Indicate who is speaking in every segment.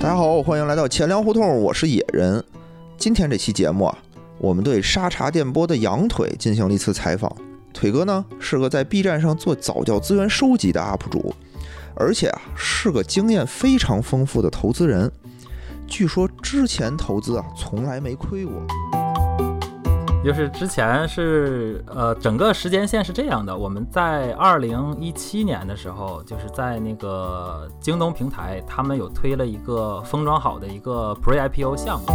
Speaker 1: 大家好，欢迎来到钱粮胡同，我是野人。今天这期节目啊，我们对沙茶电波的羊腿进行了一次采访。腿哥呢是个在 B 站上做早教资源收集的 UP 主，而且啊是个经验非常丰富的投资人。据说之前投资啊从来没亏过。
Speaker 2: 就是之前是呃，整个时间线是这样的，我们在二零一七年的时候，就是在那个京东平台，他们有推了一个封装好的一个 Pre IPO 项目。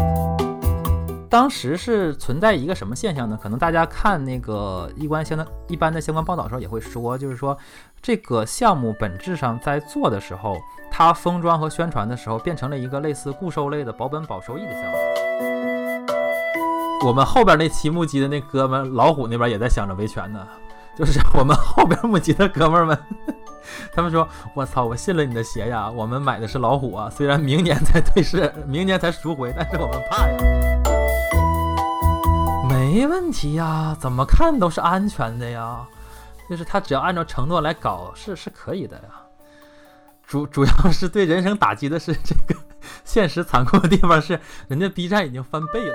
Speaker 2: 当时是存在一个什么现象呢？可能大家看那个一关相的一般的相关报道的时候也会说，就是说这个项目本质上在做的时候，它封装和宣传的时候，变成了一个类似固收类的保本保收益的项目。我们后边那期募集的那哥们老虎那边也在想着维权呢，就是我们后边募集的哥们们，他们说：“我操，我信了你的邪呀！我们买的是老虎啊，虽然明年才退市，明年才赎回，但是我们怕呀。”没问题呀，怎么看都是安全的呀，就是他只要按照承诺来搞，是是可以的呀。主主要是对人生打击的是这个现实残酷的地方是，人家 B 站已经翻倍了。